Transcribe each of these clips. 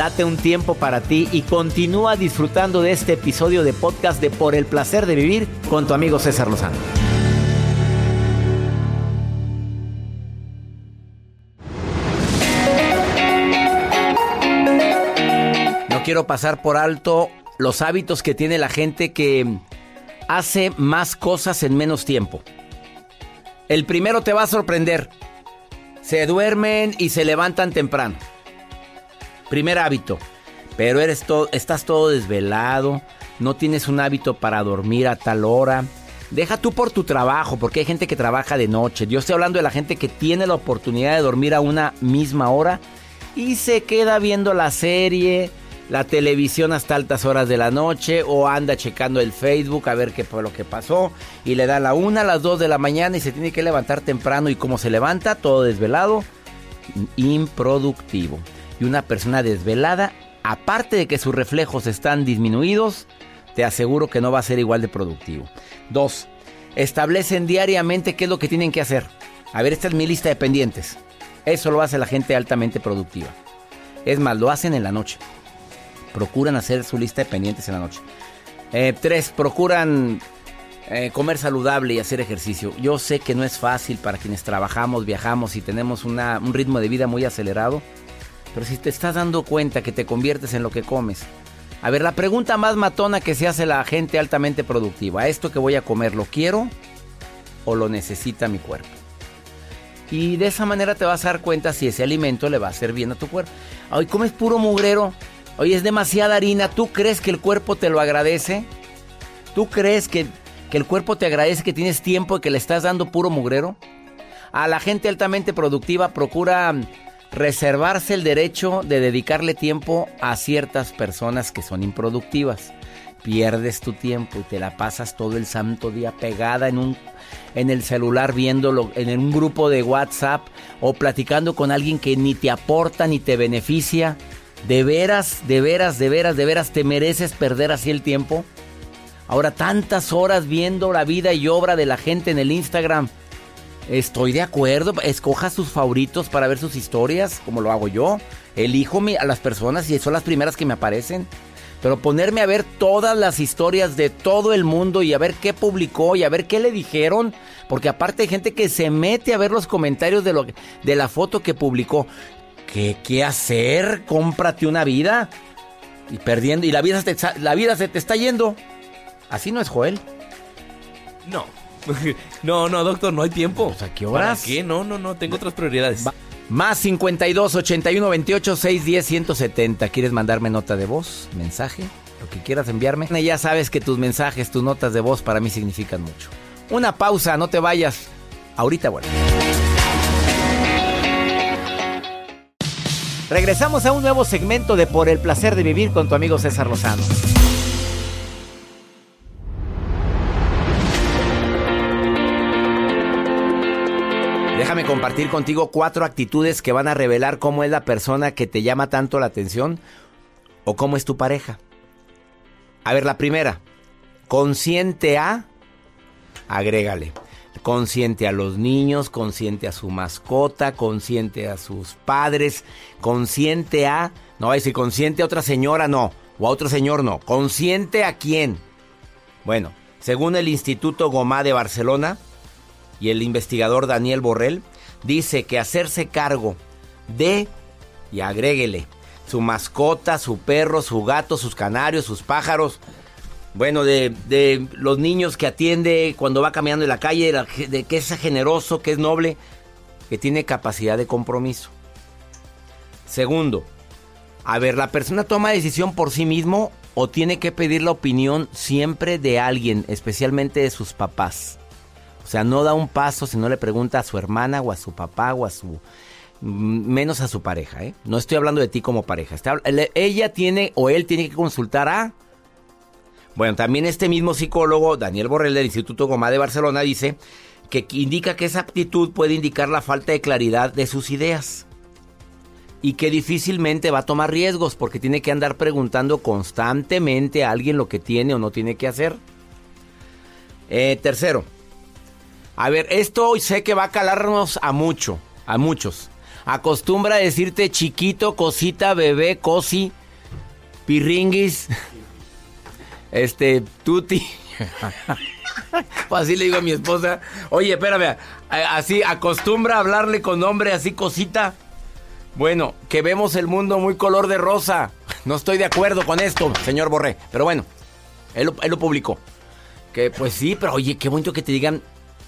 Date un tiempo para ti y continúa disfrutando de este episodio de podcast de Por el placer de vivir con tu amigo César Lozano. No quiero pasar por alto los hábitos que tiene la gente que hace más cosas en menos tiempo. El primero te va a sorprender. Se duermen y se levantan temprano. Primer hábito. Pero eres todo, estás todo desvelado, no tienes un hábito para dormir a tal hora. Deja tú por tu trabajo, porque hay gente que trabaja de noche. Yo estoy hablando de la gente que tiene la oportunidad de dormir a una misma hora y se queda viendo la serie, la televisión hasta altas horas de la noche o anda checando el Facebook a ver qué fue lo que pasó y le da la una a las dos de la mañana y se tiene que levantar temprano y como se levanta, todo desvelado, improductivo y una persona desvelada, aparte de que sus reflejos están disminuidos, te aseguro que no va a ser igual de productivo. Dos, establecen diariamente qué es lo que tienen que hacer. A ver, esta es mi lista de pendientes. Eso lo hace la gente altamente productiva. Es más, lo hacen en la noche. Procuran hacer su lista de pendientes en la noche. Eh, tres, procuran eh, comer saludable y hacer ejercicio. Yo sé que no es fácil para quienes trabajamos, viajamos y tenemos un ritmo de vida muy acelerado. Pero si te estás dando cuenta que te conviertes en lo que comes. A ver, la pregunta más matona que se hace la gente altamente productiva. ¿Esto que voy a comer lo quiero o lo necesita mi cuerpo? Y de esa manera te vas a dar cuenta si ese alimento le va a hacer bien a tu cuerpo. Hoy comes puro mugrero. Hoy es demasiada harina. ¿Tú crees que el cuerpo te lo agradece? ¿Tú crees que, que el cuerpo te agradece que tienes tiempo y que le estás dando puro mugrero? A la gente altamente productiva procura reservarse el derecho de dedicarle tiempo a ciertas personas que son improductivas. Pierdes tu tiempo y te la pasas todo el santo día pegada en un en el celular viéndolo en un grupo de WhatsApp o platicando con alguien que ni te aporta ni te beneficia. De veras, de veras, de veras, de veras te mereces perder así el tiempo. Ahora tantas horas viendo la vida y obra de la gente en el Instagram Estoy de acuerdo. Escoja sus favoritos para ver sus historias, como lo hago yo. Elijo a las personas y son las primeras que me aparecen. Pero ponerme a ver todas las historias de todo el mundo y a ver qué publicó y a ver qué le dijeron. Porque aparte hay gente que se mete a ver los comentarios de, lo, de la foto que publicó. ¿Qué, ¿Qué hacer? Cómprate una vida. Y perdiendo. Y la vida, la vida se te está yendo. Así no es Joel. No. no, no, doctor, no hay tiempo. Pues, ¿A qué horas? ¿Para qué? No, no, no, tengo otras prioridades. Más 52 81 28 610 170. ¿Quieres mandarme nota de voz, mensaje, lo que quieras enviarme? Ya sabes que tus mensajes, tus notas de voz para mí significan mucho. Una pausa, no te vayas. Ahorita bueno. Regresamos a un nuevo segmento de Por el placer de vivir con tu amigo César Lozano. Déjame compartir contigo cuatro actitudes que van a revelar cómo es la persona que te llama tanto la atención o cómo es tu pareja. A ver, la primera, consciente a, agrégale, consciente a los niños, consciente a su mascota, consciente a sus padres, consciente a, no va a decir consciente a otra señora, no, o a otro señor, no, consciente a quién. Bueno, según el Instituto Gomá de Barcelona y el investigador Daniel Borrell, dice que hacerse cargo de, y agréguele, su mascota, su perro, su gato, sus canarios, sus pájaros, bueno, de, de, los niños que atiende cuando va caminando en la calle, de que es generoso, que es noble, que tiene capacidad de compromiso. Segundo, a ver, ¿la persona toma decisión por sí mismo o tiene que pedir la opinión siempre de alguien, especialmente de sus papás? O sea, no da un paso si no le pregunta a su hermana o a su papá o a su... menos a su pareja, ¿eh? No estoy hablando de ti como pareja. ella tiene o él tiene que consultar a... Bueno, también este mismo psicólogo, Daniel Borrell del Instituto Gomá de Barcelona, dice que indica que esa actitud puede indicar la falta de claridad de sus ideas y que difícilmente va a tomar riesgos porque tiene que andar preguntando constantemente a alguien lo que tiene o no tiene que hacer. Eh, tercero, a ver, esto hoy sé que va a calarnos a mucho, a muchos. Acostumbra decirte chiquito, cosita, bebé, cosi, pirringuis, este, tuti. pues así le digo a mi esposa, oye, espérame, así acostumbra a hablarle con nombre así cosita. Bueno, que vemos el mundo muy color de rosa. No estoy de acuerdo con esto, señor Borré. Pero bueno, él, lo publicó. Que pues sí, pero oye, qué bonito que te digan.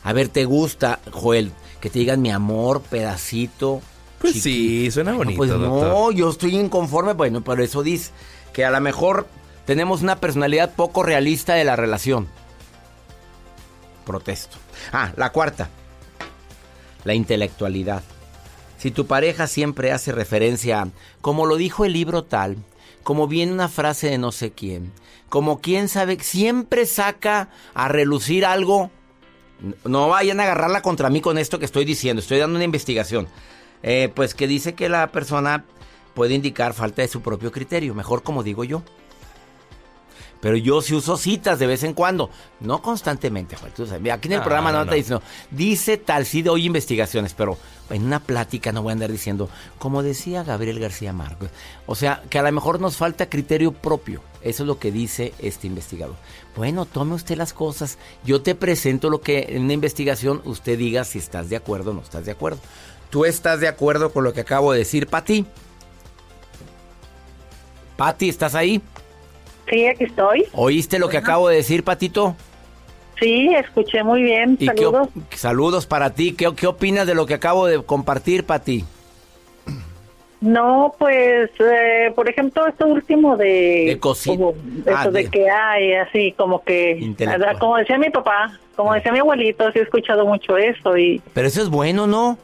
A ver, ¿te gusta, Joel? Que te digan mi amor, pedacito. Pues sí, suena bonito. pues no, yo estoy inconforme. Bueno, por eso dice que a lo mejor tenemos una personalidad poco realista de la relación. Protesto. Ah, la cuarta. La intelectualidad. Si tu pareja siempre hace referencia, como lo dijo el libro tal, como viene una frase de no sé quién, como quién sabe, siempre saca a relucir algo, no vayan a agarrarla contra mí con esto que estoy diciendo, estoy dando una investigación, eh, pues que dice que la persona puede indicar falta de su propio criterio, mejor como digo yo. Pero yo sí uso citas de vez en cuando. No constantemente, Aquí en el programa no, diciendo, dice tal, sí doy investigaciones, pero en una plática no voy a andar diciendo, como decía Gabriel García Márquez. O sea, que a lo mejor nos falta criterio propio. Eso es lo que dice este investigador. Bueno, tome usted las cosas. Yo te presento lo que en una investigación usted diga si estás de acuerdo o no estás de acuerdo. ¿Tú estás de acuerdo con lo que acabo de decir, Pati? Pati, ¿estás ahí? Sí, aquí estoy. ¿Oíste lo que acabo de decir, Patito? Sí, escuché muy bien. Saludos. saludos para ti. ¿Qué, ¿Qué opinas de lo que acabo de compartir, Pati? No, pues, eh, por ejemplo, esto último de... De ah, de, que hay, así como que... Como decía mi papá, como decía mi abuelito, sí he escuchado mucho eso y... Pero eso es bueno, ¿no?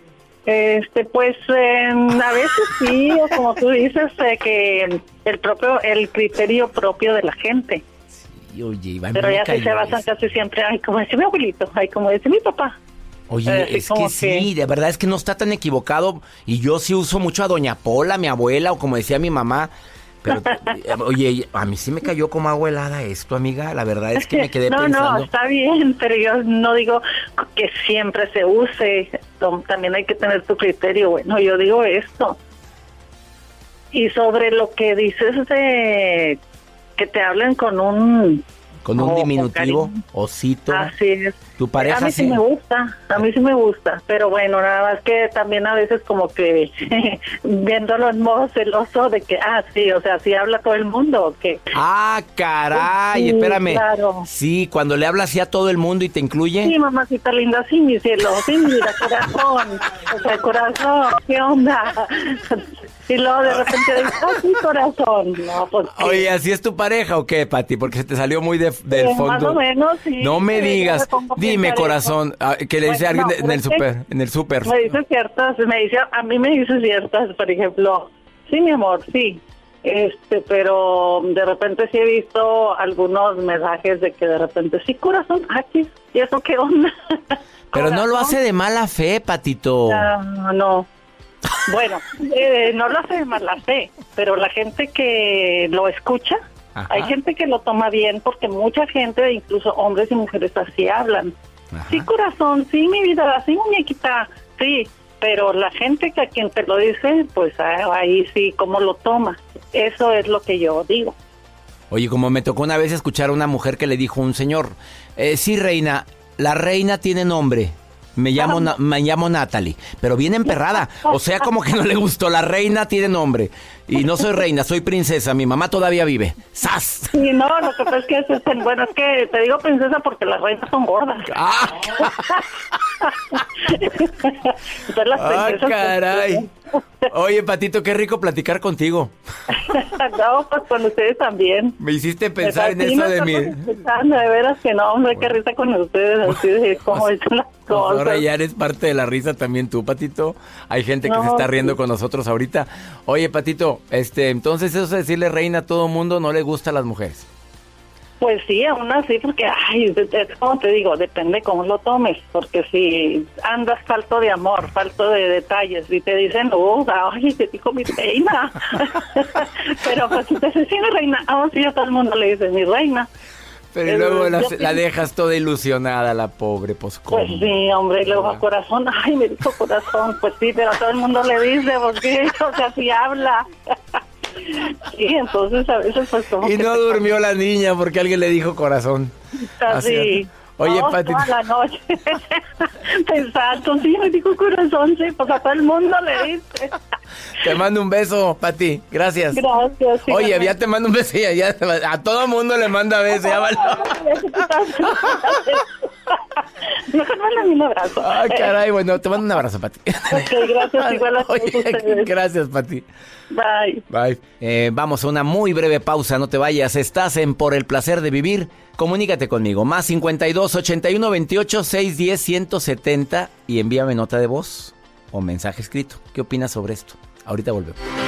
Este, pues a veces sí, o como tú dices, eh, que el propio, el criterio propio de la gente. Sí, oye, Pero ya se basan casi siempre, ay, como dice mi abuelito, ay, como dice mi papá. Oye, es que, sí, de verdad es que no está tan equivocado. Y yo sí uso mucho a Doña Pola, mi abuela, o como decía mi mamá, pero, eh, oye, a mí sí me cayó como agua helada esto, amiga. La verdad es que me quedé no, pensando. No, está bien, pero yo no digo que siempre se use. También hay que tener tu criterio. Bueno, yo digo esto. Y sobre lo que dices de que te hablen con un con un diminutivo, osito. Así es. ¿Tu pareja A mí sí, me gusta, a mí sí me gusta, pero bueno, nada más que también a veces como que viéndolo en modo celoso de que, ah, sí, o sea, sí habla todo el mundo, ¿o qué? Ah, caray, sí, espérame. Claro. Sí, cuando le habla así a todo el mundo y te incluye. Sí, mamacita linda, sí, mi cielo, sí, mira, corazón, o sea, corazón, ¿qué onda? Y luego de repente dice, ah, sí, corazón. No, pues, Oye, ¿así es tu pareja o qué, Pati? Porque se te salió muy de, del fondo. Más o menos, sí. No me digas. Dime, corazón, ah, que le dice alguien en el super, en el super. Me dice ciertas, me dice, a mí me dice ciertas, por ejemplo, sí, mi amor, sí. Este, pero de repente sí he visto algunos mensajes de que de repente, sí, corazón, aquí, ¿y eso qué onda? Pero no lo hace de mala fe, Patito. Ah, no. Bueno, eh, no lo hace de mala fe, pero la gente que lo escucha, Ajá. hay gente que lo toma bien porque mucha gente, incluso hombres y mujeres así hablan. Sí, corazón, sí, mi vida, sí, muñequita, sí, pero la gente que a quien te lo dice, pues ah, ahí sí, ¿cómo lo toma? Eso es lo que yo digo. Oye, como me tocó una vez escuchar a una mujer que le dijo a un señor, eh, sí, reina, la reina tiene nombre. Me llamo, Na- me llamo Natalie, pero bien emperrada. O sea, como que no le gustó. La reina tiene nombre. Y no soy reina, soy princesa. Mi mamá todavía vive. ¡Sas! Y no, lo que pasa es que es, bueno, es que te digo princesa porque las reinas son gordas. Ah. Entonces las ¡Ah, caray! Oye, Patito, qué rico platicar contigo. no, pues con ustedes también. Me hiciste pensar en eso de mí. de veras que no, hombre, qué risa con ustedes, así de cómo dicen las cosas. Ahora ya eres parte de la risa también tú, Patito. Hay gente que se No, está riendo sí. con nosotros ahorita. Oye, Patito, este, entonces eso de decirle reina a todo mundo no le gusta a las mujeres. Pues sí, aún así, porque, ay, como te digo, depende cómo lo tomes, porque si andas falto de amor, falto de detalles, y te dicen, oh, ay, te dijo mi reina, pero pues si te sí, mi reina, ah, sí, a todo el mundo le dice, mi reina. Pero y luego la, yo la dejas toda ilusionada, la pobre, pues ¿cómo? Pues sí, hombre, y luego corazón, ay, me dijo corazón, pues sí, pero a todo el mundo le dice, porque, o sea, sí habla. Sí, entonces a veces pues como Y no te- durmió la niña porque alguien le dijo corazón. Así. Oye, No, Patito. toda la noche. Exacto, sí, me dijo corazón, sí, pues a todo el mundo le dice. Te mando un beso, Pati. Gracias. Gracias. sí, Oye, ya te mando un beso. Ya, ya- a todo mundo le manda beso. Ya. Mejor mándame un abrazo. Ay, Ah, caray. Bueno, te mando un abrazo, Pati. Ok, gracias, igual a todos Oye, ustedes. gracias, Pati. Bye. Bye. Eh, vamos a una muy breve pausa, no te vayas. Estás en Por el placer de vivir. Comunícate conmigo. Más 52 81 28 610 170 y envíame nota de voz o mensaje escrito. ¿Qué opinas sobre esto? Ahorita volvemos.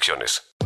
restricciones.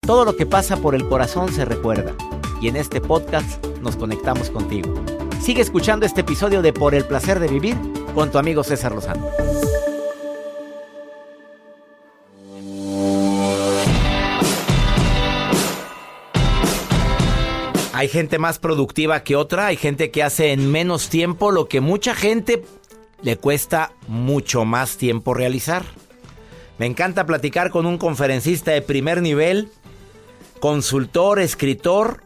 Todo lo que pasa por el corazón se recuerda. Y en este podcast nos conectamos contigo. Sigue escuchando este episodio de Por el placer de vivir con tu amigo César Lozano. Hay gente más productiva que otra, hay gente que hace en menos tiempo lo que mucha gente le cuesta mucho más tiempo realizar. Me encanta platicar con un conferencista de primer nivel, consultor, escritor,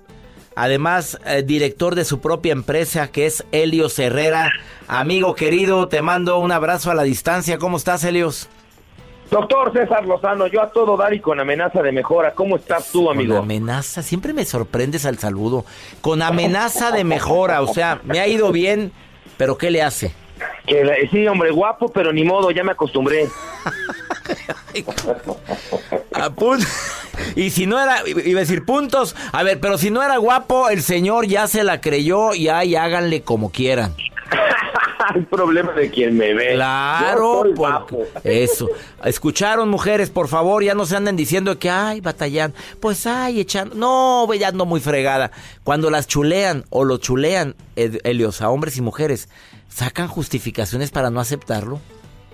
además eh, director de su propia empresa que es Helios Herrera. Amigo querido, te mando un abrazo a la distancia. ¿Cómo estás, Helios? Doctor César Lozano, yo a todo dar y con amenaza de mejora. ¿Cómo estás tú, amigo? Con amenaza, siempre me sorprendes al saludo. Con amenaza de mejora, o sea, me ha ido bien, pero ¿qué le hace? Que la- sí, hombre, guapo, pero ni modo, ya me acostumbré. Y si no era, iba a decir puntos, a ver, pero si no era guapo, el señor ya se la creyó y ahí háganle como quieran. El problema de quien me ve. Claro, Yo por- eso. Escucharon, mujeres, por favor, ya no se anden diciendo que, ay, batallan. Pues, ay, echando. No, ve, ya ando muy fregada. Cuando las chulean o lo chulean, Helios, a hombres y mujeres, sacan justificaciones para no aceptarlo.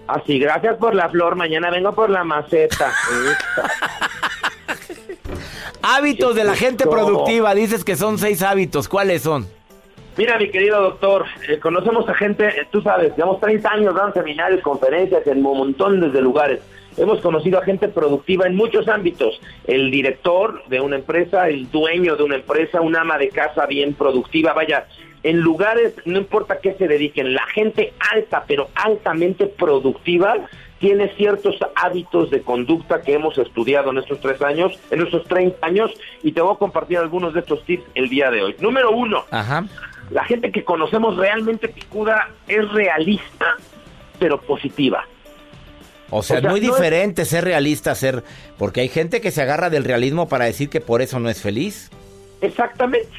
Así, gracias por la flor, mañana vengo por la maceta. hábitos de la gente productiva, dices que son seis hábitos, ¿cuáles son? Mira, mi querido doctor, eh, conocemos a gente, eh, tú sabes, llevamos 30 años dando seminarios, conferencias en un montón de lugares. Hemos conocido a gente productiva en muchos ámbitos. El director de una empresa, el dueño de una empresa, un ama de casa bien productiva, vaya, en lugares, no importa qué se dediquen, la gente alta, pero altamente productiva, tiene ciertos hábitos de conducta que hemos estudiado en estos tres años, en estos 30 años, y te voy a compartir algunos de estos tips el día de hoy. Número uno, la gente que conocemos realmente picuda es realista, pero positiva. O sea, es muy diferente ser realista, ser... Porque hay gente que se agarra del realismo para decir que por eso no es feliz. Exactamente.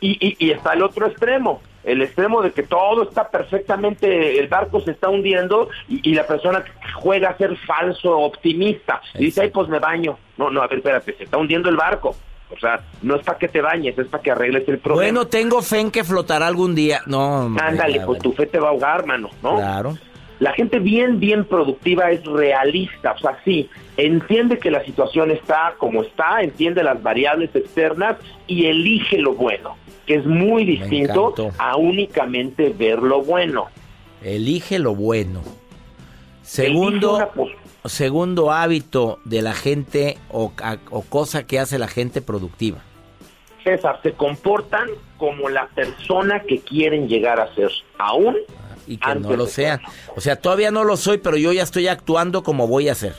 Y, y, está el otro extremo, el extremo de que todo está perfectamente, el barco se está hundiendo y, la persona juega a ser falso, optimista. Y dice, ay, pues me baño. No, no, a ver, espérate, se está hundiendo el barco. O sea, no es para que te bañes, es para que arregles el problema. Bueno, tengo fe en que flotará algún día. No, Ándale, pues tu fe te va a ahogar, mano, ¿no? Claro. La gente bien, bien productiva es realista, o sea, sí, entiende que la situación está como está, entiende las variables externas y elige lo bueno, que es muy distinto a únicamente ver lo bueno. Elige lo bueno. Segundo, segundo hábito de la gente o, o cosa que hace la gente productiva. César, se comportan como la persona que quieren llegar a ser, aún y que no lo sean. O sea, todavía no lo soy, pero yo ya estoy actuando como voy a ser.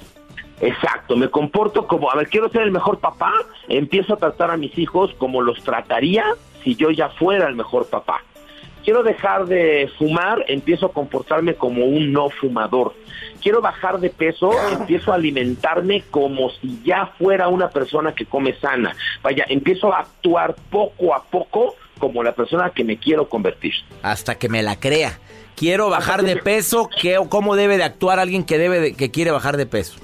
Exacto, me comporto como, a ver, quiero ser el mejor papá, empiezo a tratar a mis hijos como los trataría si yo ya fuera el mejor papá. Quiero dejar de fumar, empiezo a comportarme como un no fumador. Quiero bajar de peso, empiezo a alimentarme como si ya fuera una persona que come sana. Vaya, empiezo a actuar poco a poco como la persona que me quiero convertir. Hasta que me la crea. Quiero bajar de peso, ¿qué, ¿cómo debe de actuar alguien que debe que quiere bajar de peso?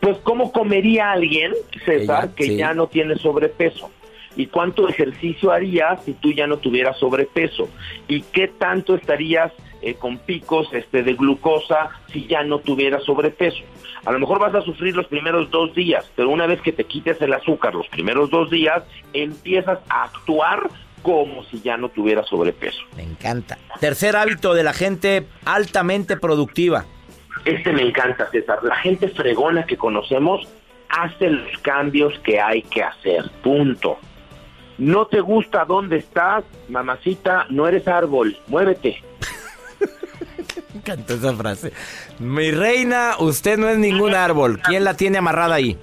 Pues cómo comería alguien, César, que ya no tiene sobrepeso. ¿Y cuánto ejercicio harías si tú ya no tuvieras sobrepeso? ¿Y qué tanto estarías eh, con picos este, de glucosa si ya no tuvieras sobrepeso? A lo mejor vas a sufrir los primeros dos días, pero una vez que te quites el azúcar los primeros dos días, empiezas a actuar como si ya no tuviera sobrepeso. Me encanta. Tercer hábito de la gente altamente productiva. Este me encanta, César. La gente fregona que conocemos hace los cambios que hay que hacer. Punto. No te gusta dónde estás, mamacita, no eres árbol, muévete. me encanta esa frase. Mi reina, usted no es ningún árbol. ¿Quién la tiene amarrada ahí?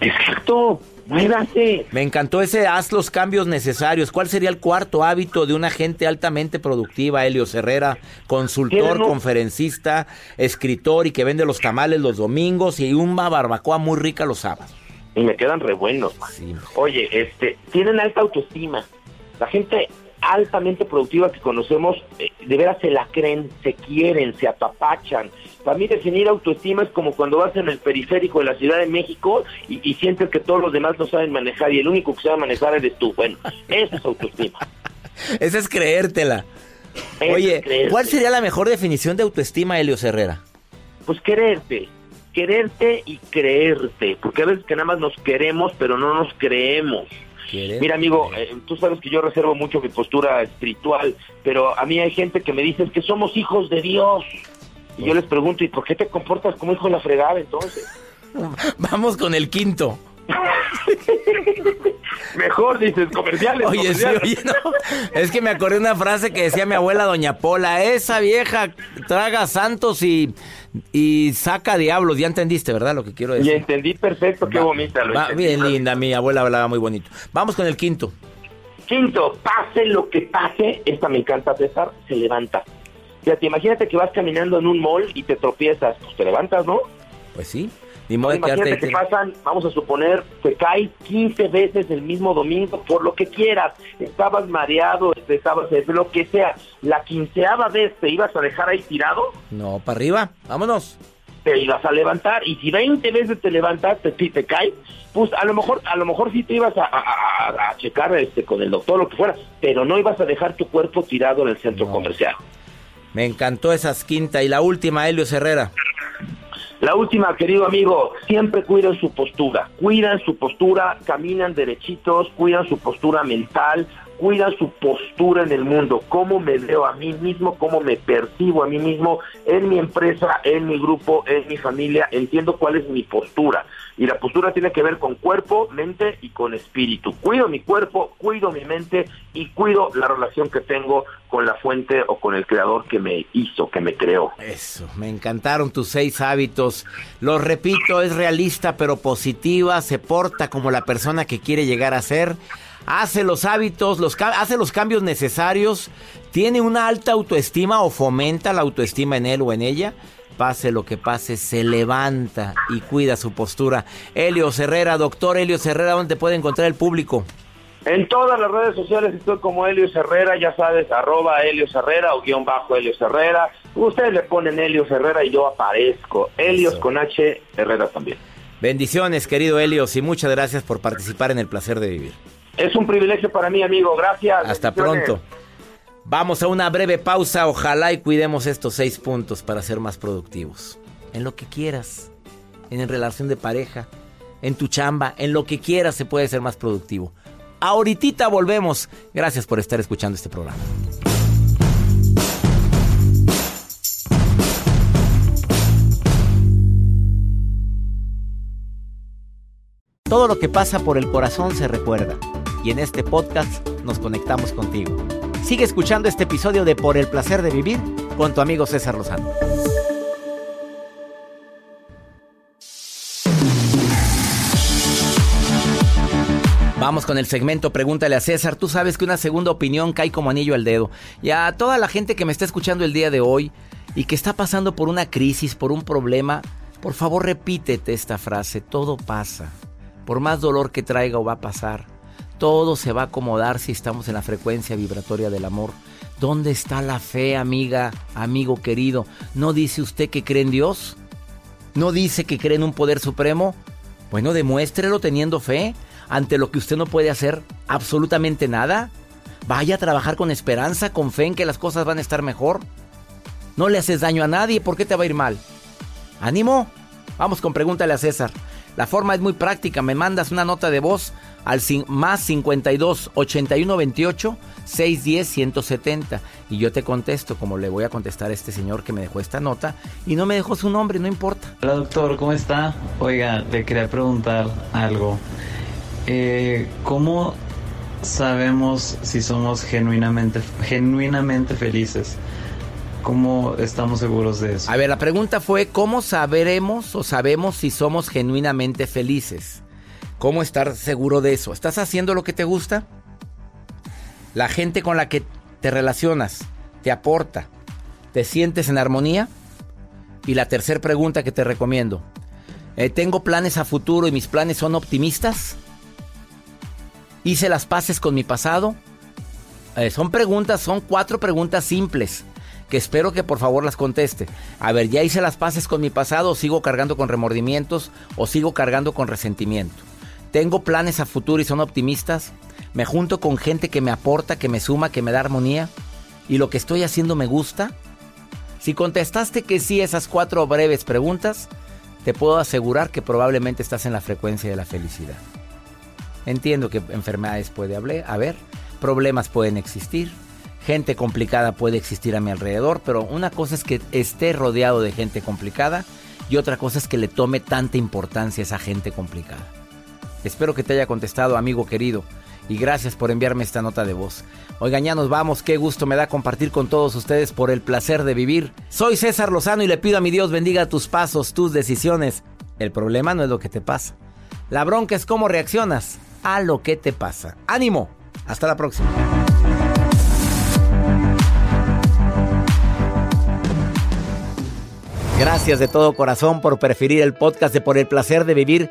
Exacto. Muévase. Me encantó ese haz los cambios necesarios. ¿Cuál sería el cuarto hábito de una gente altamente productiva, Helio Herrera? Consultor, conferencista, escritor y que vende los tamales los domingos y una barbacoa muy rica los sábados. Y me quedan re buenos. Oye, este, tienen alta autoestima. La gente altamente productiva que conocemos, eh, de veras se la creen, se quieren, se apapachan, para mí definir autoestima es como cuando vas en el periférico de la Ciudad de México y, sientes que todos los demás no saben manejar y el único que sabe manejar eres tú. Bueno, esa es autoestima. esa es creértela. Oye, ¿cuál sería la mejor definición de autoestima, Helio Herrera? Pues quererte, quererte y creerte, porque a veces que nada más nos queremos, pero no nos creemos. Mira, amigo, eh, tú sabes que yo reservo mucho mi postura espiritual, pero a mí hay gente que me dice que somos hijos de Dios. Y yo les pregunto, ¿y por qué te comportas como hijo de la fregada entonces? Vamos con el quinto. Mejor dices comerciales. Oye, sí, oye, no. Es que me acordé de una frase que decía mi abuela Doña Pola, esa vieja traga santos y, y saca diablos. Ya entendiste, ¿verdad? Lo que quiero decir. Ya entendí perfecto, qué bonita. Lo bien linda, mi abuela hablaba muy bonito. Vamos con el quinto. Quinto, pase lo que pase, esta me encanta César, se levanta. Fíjate, imagínate que vas caminando en un mall y te tropiezas, pues te levantas, ¿no? Pues sí. Ni modo imagínate que pasan, vamos a suponer, te caes 15 veces el mismo domingo, por lo que quieras, estabas mareado, estabas, lo que sea, la quinceava vez te ibas a dejar ahí tirado. No, para arriba, vámonos. Te ibas a levantar y si 20 veces te levantaste y te caes, pues a lo mejor, a lo mejor sí te ibas a, checar este, con el doctor, lo que fuera, pero no ibas a dejar tu cuerpo tirado en el centro comercial. Me encantó esa quinta. Y la última, Helio Herrera. La última, querido amigo, siempre cuiden su postura, cuidan su postura, caminan derechitos, cuidan su postura mental, cuidan su postura en el mundo, cómo me veo a mí mismo, cómo me percibo a mí mismo en mi empresa, en mi grupo, en mi familia, entiendo cuál es mi postura. Y la postura tiene que ver con cuerpo, mente y con espíritu. Cuido mi cuerpo, cuido mi mente y cuido la relación que tengo con la fuente o con el creador que me hizo, que me creó. Eso, me encantaron tus seis hábitos. Lo repito, es realista pero positiva, se porta como la persona que quiere llegar a ser hace los hábitos, los, hace los cambios necesarios, tiene una alta autoestima o fomenta la autoestima en él o en ella, pase lo que pase, se levanta y cuida su postura. Helio Herrera, doctor Helio Herrera, ¿dónde puede encontrar el público? En todas las redes sociales estoy como Helios Herrera, ya sabes, arroba Helios Herrera o guion bajo Helios Herrera. Ustedes le ponen Helios Herrera y yo aparezco. Helios con H, Herrera también. Bendiciones, querido Helios, y muchas gracias por participar en el placer de vivir. Es un privilegio para mí, amigo. Gracias. Hasta pronto. Vamos a una breve pausa. Ojalá y cuidemos estos seis puntos para ser más productivos. En lo que quieras. En relación de pareja. En tu chamba. En lo que quieras se puede ser más productivo. Ahorita volvemos. Gracias por estar escuchando este programa. Todo lo que pasa por el corazón se recuerda y en este podcast nos conectamos contigo. Sigue escuchando este episodio de Por el placer de vivir con tu amigo César Lozano. Vamos con el segmento Pregúntale a César. Tú sabes que una segunda opinión cae como anillo al dedo. Y a toda la gente que me está escuchando el día de hoy y que está pasando por una crisis, por un problema, por favor repítete esta frase. Todo pasa. Por más dolor que traiga o va a pasar todo se va a acomodar si estamos en la frecuencia vibratoria del amor. ¿Dónde está la fe, amiga, amigo querido? ¿No dice usted que cree en Dios? ¿No dice que cree en un poder supremo? Bueno, demuéstrelo teniendo fe ante lo que usted no puede hacer absolutamente nada. Vaya a trabajar con esperanza, con fe en que las cosas van a estar mejor. No le haces daño a nadie, ¿por qué te va a ir mal? ¿Ánimo? Vamos con pregúntale a César. La forma es muy práctica, me mandas una nota de voz al más 52 81 28 610 170 y yo te contesto como le voy a contestar a este señor que me dejó esta nota y no me dejó su nombre, no importa. Hola doctor, ¿cómo está? Oiga, le quería preguntar algo. Eh, ¿Cómo sabemos si somos genuinamente, genuinamente felices? ¿Cómo estamos seguros de eso? A ver, la pregunta fue, ¿cómo sabremos o sabemos si somos genuinamente felices? ¿Cómo estar seguro de eso? ¿Estás haciendo lo que te gusta? ¿La gente con la que te relacionas te aporta? ¿Te sientes en armonía? Y la tercera pregunta que te recomiendo. Eh, ¿Tengo planes a futuro y mis planes son optimistas? ¿Hice las paces con mi pasado? Eh, son preguntas, son cuatro preguntas simples que espero que por favor las conteste. A ver, ¿ya hice las paces con mi pasado o sigo cargando con remordimientos o sigo cargando con resentimiento? Tengo planes a futuro y son optimistas. Me junto con gente que me aporta, que me suma, que me da armonía. ¿Y lo que estoy haciendo me gusta? Si contestaste que sí esas cuatro breves preguntas, te puedo asegurar que probablemente estás en la frecuencia de la felicidad. Entiendo que enfermedades puede haber, problemas pueden existir, gente complicada puede existir a mi alrededor, pero una cosa es que esté rodeado de gente complicada y otra cosa es que le tome tanta importancia a esa gente complicada. Espero que te haya contestado, amigo querido. Y gracias por enviarme esta nota de voz. Oigan, ya nos vamos. Qué gusto me da compartir con todos ustedes por el placer de vivir. Soy César Lozano y le pido a mi Dios bendiga tus pasos, tus decisiones. El problema no es lo que te pasa. La bronca es cómo reaccionas a lo que te pasa. ¡Ánimo! Hasta la próxima. Gracias de todo corazón por preferir el podcast de Por el placer de vivir